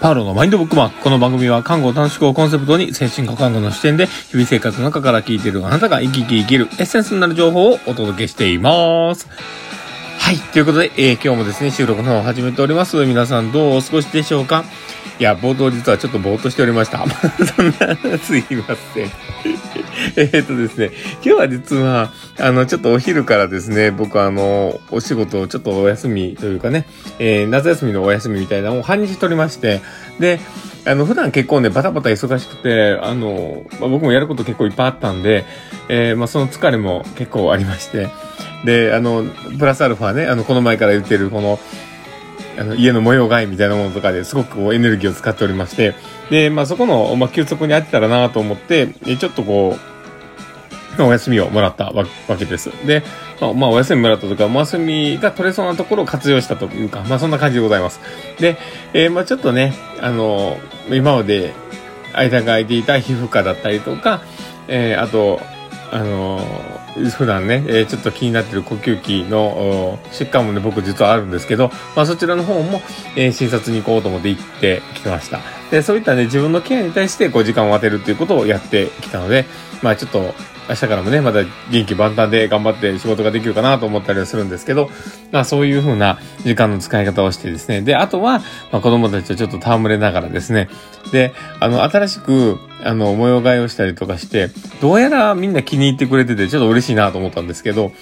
パウロのマインドブックマーク。この番組は看護短縮をコンセプトに精神科看護の視点で日々生活の中から聞いているあなたが生き生き生きるエッセンスになる情報をお届けしています。はい。ということで、えー、今日もですね、収録の方を始めております。皆さんどうお過ごしでしょうか？いや、冒頭実はちょっとぼーっとしておりました。そんな、すいません。えっとですね、今日は実は、あの、ちょっとお昼からですね、僕あの、お仕事をちょっとお休みというかね、えー、夏休みのお休みみたいなのを半日取りまして、で、あの、普段結構ね、バタバタ忙しくて、あの、まあ、僕もやること結構いっぱいあったんで、えー、まあ、その疲れも結構ありまして、で、あの、プラスアルファね、あの、この前から言ってる、この、あの、家の模様替えみたいなものとかですごくこうエネルギーを使っておりまして、で、まあそこの、まあ休息にあってたらなと思って、ちょっとこう、お休みをもらったわけです。で、まあ、まあ、お休みもらったとか、お休みが取れそうなところを活用したというか、まあそんな感じでございます。で、えー、まあちょっとね、あの、今まで間が空いていた皮膚科だったりとか、えー、あと、あの普段ね、えー、ちょっと気になってる呼吸器の疾患もね、僕実はあるんですけど、まあそちらの方も、えー、診察に行こうと思って行ってきました。で、そういったね、自分のケアに対してこう時間を当てるっていうことをやってきたので、まあちょっと、明日からもね、また元気万端で頑張って仕事ができるかなと思ったりはするんですけど、まあそういう風な時間の使い方をしてですね。で、あとは、まあ子供たちとちょっと戯れながらですね。で、あの、新しく、あの、模様替えをしたりとかして、どうやらみんな気に入ってくれてて、ちょっと嬉しいなと思ったんですけど、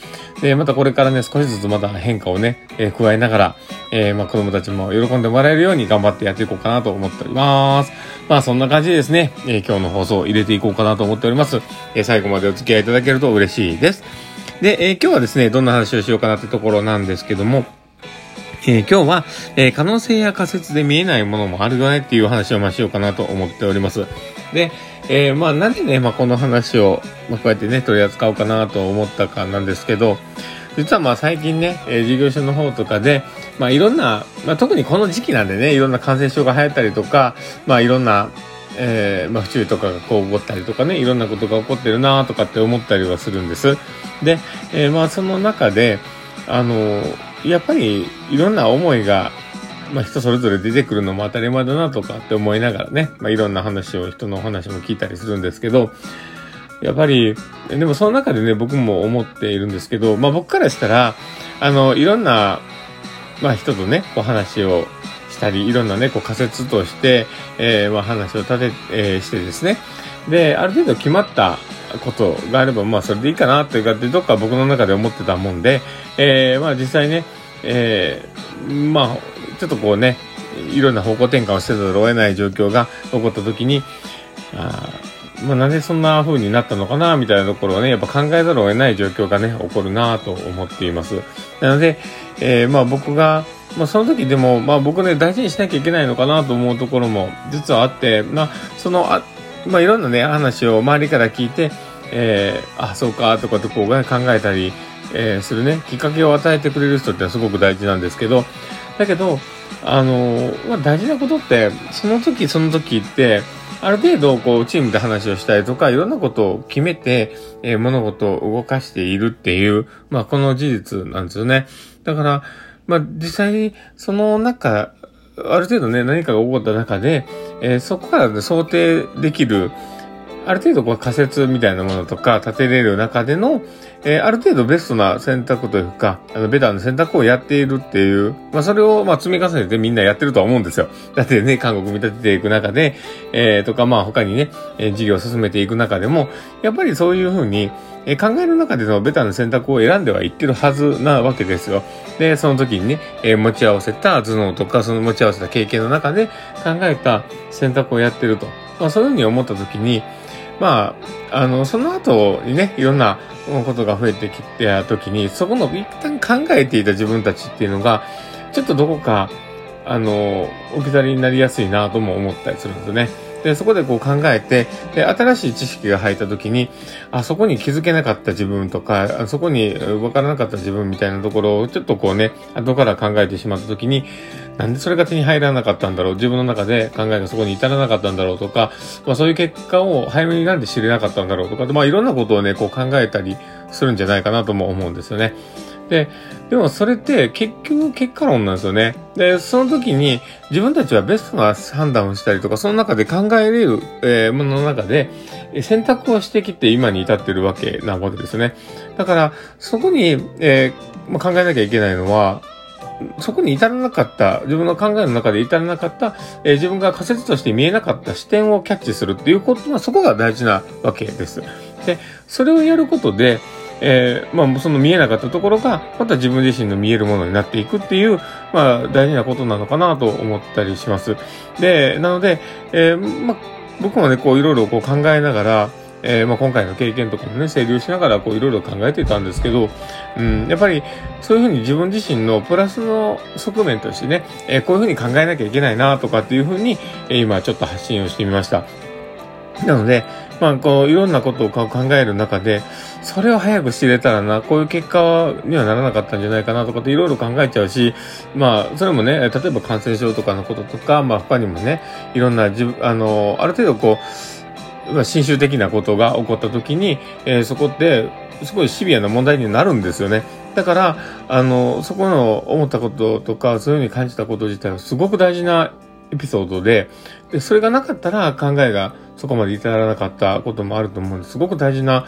で、またこれからね、少しずつまた変化をね、えー、加えながら、えー、まあ子供たちも喜んでもらえるように頑張ってやっていこうかなと思っております。まあそんな感じでですね、えー、今日の放送を入れていこうかなと思っております。え、最後までお付き合いいただけると嬉しいです。で、え、今日はですね、どんな話をしようかなってところなんですけども、えー、今日は、えー、可能性や仮説で見えないものもあるよねっていう話をましようかなと思っております。で、えー、まあなんでね、まあこの話を、まあこうやってね、取り扱おうかなと思ったかなんですけど、実はまあ最近ね、えー、事業所の方とかで、まあいろんな、まあ特にこの時期なんでね、いろんな感染症が流行ったりとか、まあいろんな、えー、まあ不注意とかがこう起こったりとかね、いろんなことが起こってるなとかって思ったりはするんです。で、えー、まあその中で、あのやっぱりいろんな思いがまあ人それぞれ出てくるのも当たり前だなとかって思いながらね、まあいろんな話を、人の話も聞いたりするんですけど、やっぱり、でもその中でね、僕も思っているんですけど、まあ僕からしたら、あの、いろんな、まあ人とね、こう話をしたり、いろんなね、こう仮説として、えー、まあ話を立て、えー、してですね。で、ある程度決まったことがあれば、まあそれでいいかなというかって、どっか僕の中で思ってたもんで、えー、まあ実際ね、えー、まあ、ちょっとこうね、いろんな方向転換をせざるを得ない状況が起こった時に、あまあ、なんでそんな風になったのかな、みたいなところをね、やっぱ考えざるを得ない状況がね、起こるなと思っています。なので、えー、まあ僕が、まあその時でも、まあ僕ね、大事にしなきゃいけないのかなと思うところも実はあって、まあその、あまあいろんなね、話を周りから聞いて、えー、あ、そうか、とかってこう、考えたり、えー、するね、きっかけを与えてくれる人ってすごく大事なんですけど、だけど、あの、まあ、大事なことって、その時その時って、ある程度、こう、チームで話をしたりとか、いろんなことを決めて、えー、物事を動かしているっていう、まあ、この事実なんですよね。だから、まあ、実際に、その中、ある程度ね、何かが起こった中で、えー、そこから、ね、想定できる、ある程度こう仮説みたいなものとか立てれる中での、えー、ある程度ベストな選択というか、あの、ベターな選択をやっているっていう、まあ、それを、まあ、積み重ねてみんなやってるとは思うんですよ。だってね、韓国見立てていく中で、えー、とか、まあ、他にね、えー、事業を進めていく中でも、やっぱりそういうふうに、えー、考える中でのベターな選択を選んではいってるはずなわけですよ。で、その時にね、えー、持ち合わせた頭脳とか、その持ち合わせた経験の中で考えた選択をやってると。まあ、そういうふうに思った時に、まあ、あの、その後にね、いろんなことが増えてきた時に、そこの一旦考えていた自分たちっていうのが、ちょっとどこか、あの、置き去りになりやすいなとも思ったりするんですね。で、そこでこう考えて、で、新しい知識が入った時に、あそこに気づけなかった自分とか、そこに分からなかった自分みたいなところをちょっとこうね、後から考えてしまった時に、なんでそれが手に入らなかったんだろう？自分の中で考えがそこに至らなかったんだろうとか、まあそういう結果を早めになんで知れなかったんだろうとか、まあいろんなことをね、こう考えたりするんじゃないかなとも思うんですよね。で、でもそれって結局結果論なんですよね。で、その時に自分たちはベストな判断をしたりとか、その中で考えれる、えー、ものの中で選択をしてきて今に至ってるわけなわけですね。だから、そこに、えーまあ、考えなきゃいけないのは、そこに至らなかった、自分の考えの中で至らなかった、えー、自分が仮説として見えなかった視点をキャッチするっていうことは、そこが大事なわけです。で、それをやることで、えー、まあ、その見えなかったところが、また自分自身の見えるものになっていくっていう、まあ、大事なことなのかなと思ったりします。で、なので、えー、まあ、僕もね、こう、いろいろこう考えながら、えー、まあ、今回の経験とかもね、整理をしながら、こう、いろいろ考えていたんですけど、うん、やっぱり、そういうふうに自分自身のプラスの側面としてね、えー、こういうふうに考えなきゃいけないな、とかっていうふうに、えー、今ちょっと発信をしてみました。なので、まあ、こう、いろんなことを考える中で、それを早く知れたらな、こういう結果にはならなかったんじゃないかなとかっていろいろ考えちゃうし、まあ、それもね、例えば感染症とかのこととか、まあ、他にもね、いろんな、自分、あの、ある程度こう、まあ、新種的なことが起こった時に、えー、そこって、すごいシビアな問題になるんですよね。だから、あの、そこの思ったこととか、そういうふうに感じたこと自体はすごく大事なエピソードで、で、それがなかったら考えがそこまで至らなかったこともあると思うんですすごく大事な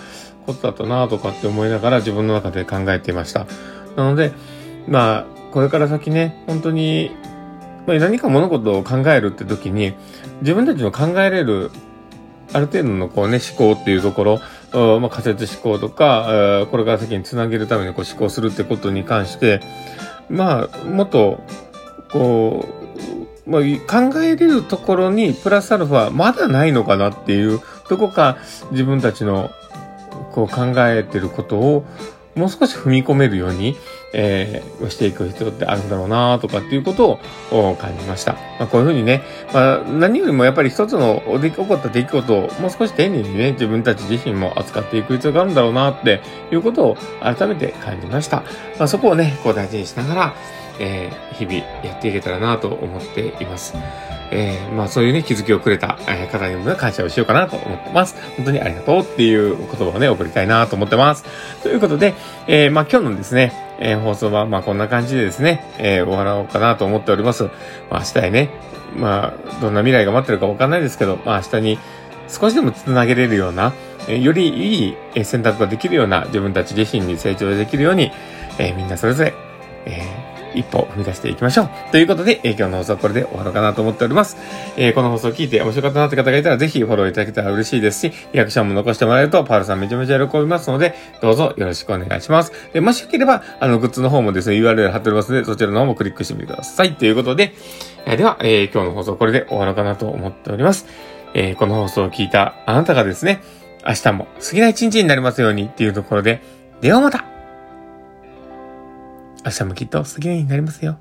ことだったなとかって思いながら自分の中で考えていました。なので、まあ、これから先ね、本当に、まあ、何か物事を考えるって時に、自分たちの考えれる、ある程度のこうね、思考っていうところ、まあ、仮説思考とか、これから先につなげるためにこう思考するってことに関して、まあ、もっと、こう、まあ、考えれるところにプラスアルファまだないのかなっていう、どこか自分たちのこう考えてることをもう少し踏み込めるように、えー、していく必要ってあるんだろうなとかっていうことを感じました。まあ、こういうふうにね、まあ、何よりもやっぱり一つの起こった出来事をもう少し丁寧にね、自分たち自身も扱っていく必要があるんだろうなっていうことを改めて感じました。まあ、そこをね、こう大事にしながら、えー、日々やっていけたらなと思っています。えー、まあそういうね、気づきをくれた、え方にも、感謝をしようかなと思ってます。本当にありがとうっていう言葉をね、送りたいなと思ってます。ということで、えー、まあ今日のですね、えー、放送はまあこんな感じでですね、えー、終わろうかなと思っております。まあ明日へね、まあどんな未来が待ってるかわかんないですけど、まあ明日に少しでも繋げれるような、えー、よりいい選択ができるような自分たち自身に成長できるように、えー、みんなそれぞれ、えー一歩踏み出していきましょう。ということで、えー、今日の放送はこれで終わろうかなと思っております。えー、この放送を聞いて面白かったなって方がいたら、ぜひフォローいただけたら嬉しいですし、リアクションも残してもらえると、パールさんめちゃめちゃ喜びますので、どうぞよろしくお願いします。で、もしよければ、あの、グッズの方もですね、URL 貼っておりますので、そちらの方もクリックしてみてください。ということで、えー、では、え、今日の放送これで終わろうかなと思っております。え、この放送を聞いたあなたがですね、明日も好きな一日になりますようにっていうところで、ではまた明日もきっとすげえになりますよ。